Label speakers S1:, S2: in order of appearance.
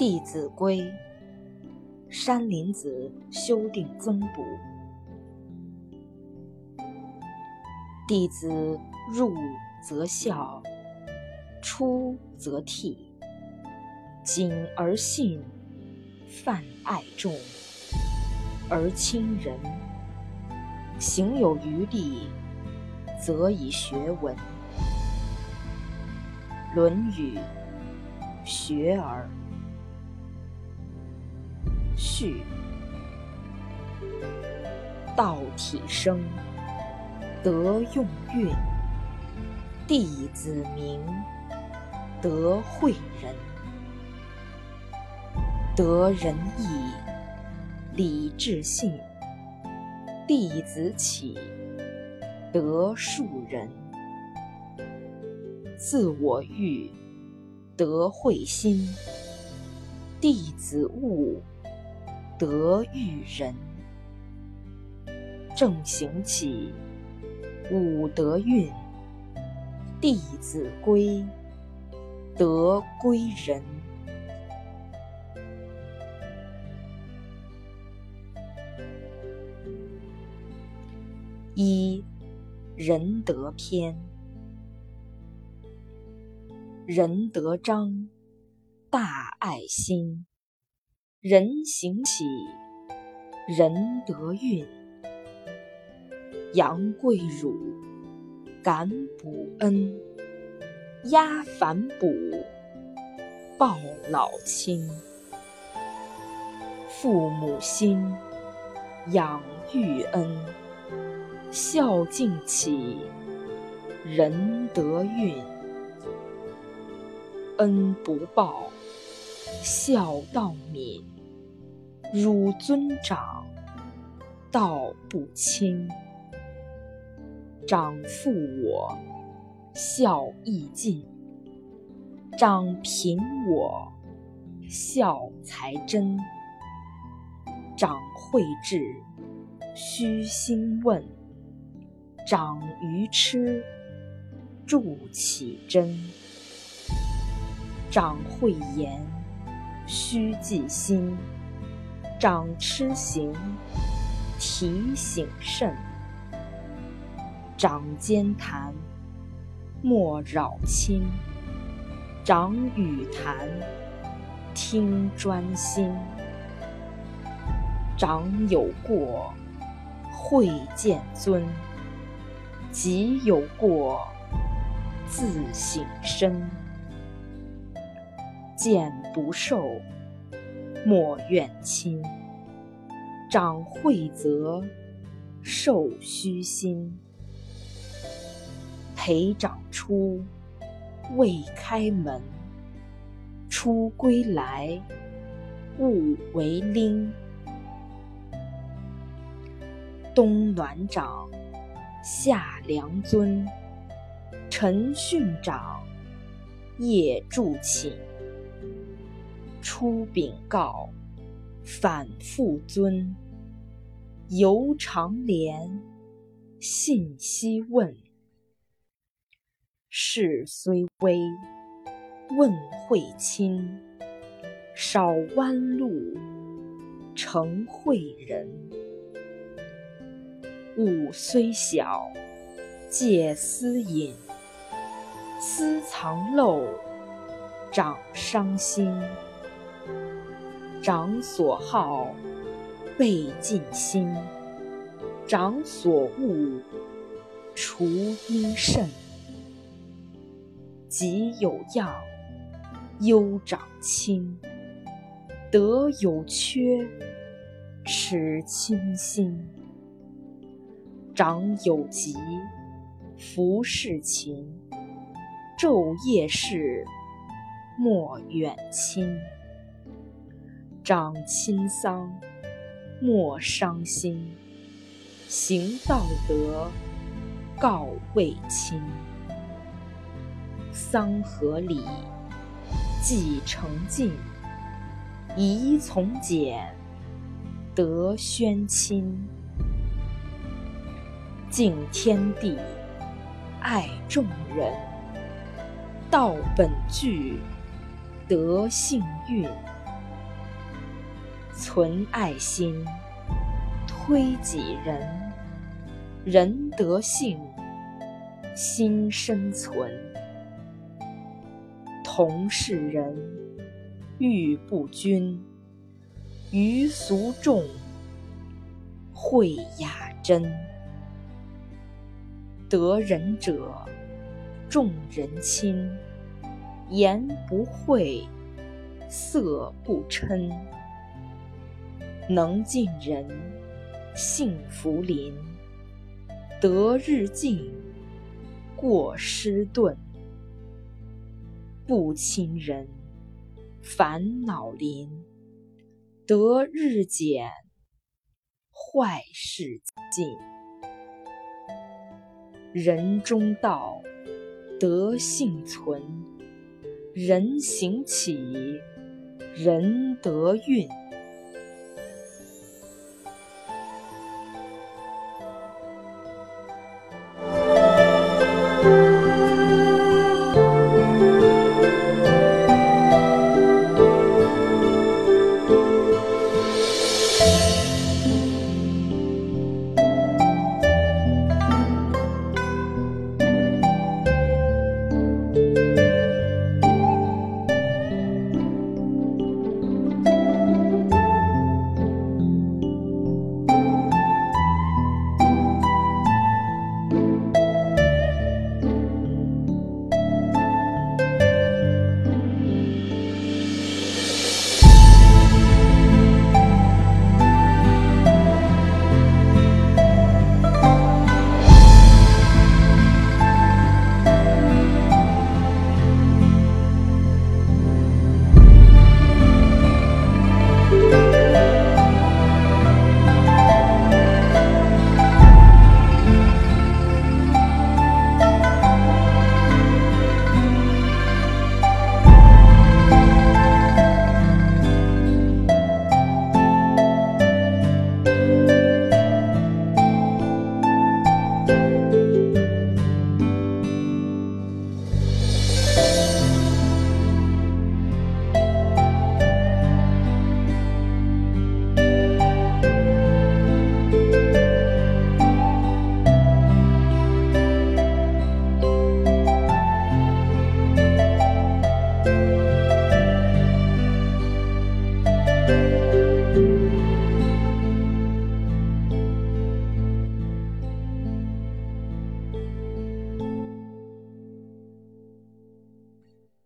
S1: 弟子规，山林子修订增补。弟子入则孝，出则悌，谨而信，泛爱众，而亲仁。行有余力，则以学文。《论语·学而》序：道体生，德用运。弟子明，德惠人。德仁义，礼智信。弟子起，德树人。自我欲，德慧心；弟子悟，得育人。正行起，五德运；弟子规，德归人。一仁德篇。仁德章，大爱心；人行起，仁德运。杨贵辱，感补恩；压反哺，报老亲。父母心，养育恩；孝敬起，仁德运。恩不报，孝道泯；汝尊长，道不亲。长负我，孝亦尽；长贫我，孝才真。长惠智，须心问；长愚痴，助其真。长慧言，须记心；长痴行，提醒慎。长兼谈，莫扰亲；长语谈，听专心。长有过，会见尊；己有过，自省身。见不受，莫怨亲；长惠泽，受虚心。陪长出，未开门；出归来，勿为拎。冬暖长，夏凉尊；晨训长，夜助寝。出禀告，反复尊；犹长怜，信息问。事虽微，问会亲；少弯路，成会人。物虽小，戒私隐；私藏漏，长伤心。长所好，备尽心；长所恶，除因慎。己有样，优长亲；德有缺，耻亲心。长有疾，服侍勤；昼夜侍，莫远亲。长亲丧，莫伤心；行道德，告慰亲。丧和礼，既成敬；仪从简，德宣亲。敬天地，爱众人；道本具，德性运。存爱心，推己人，人德性，心生存。同是人，欲不均，于俗众，会雅真。得人者，众人亲，言不讳，色不嗔。能近人，幸福临。得日进，过失顿。不亲人，烦恼临。得日减，坏事尽。人中道，德性存；人行起，人得运。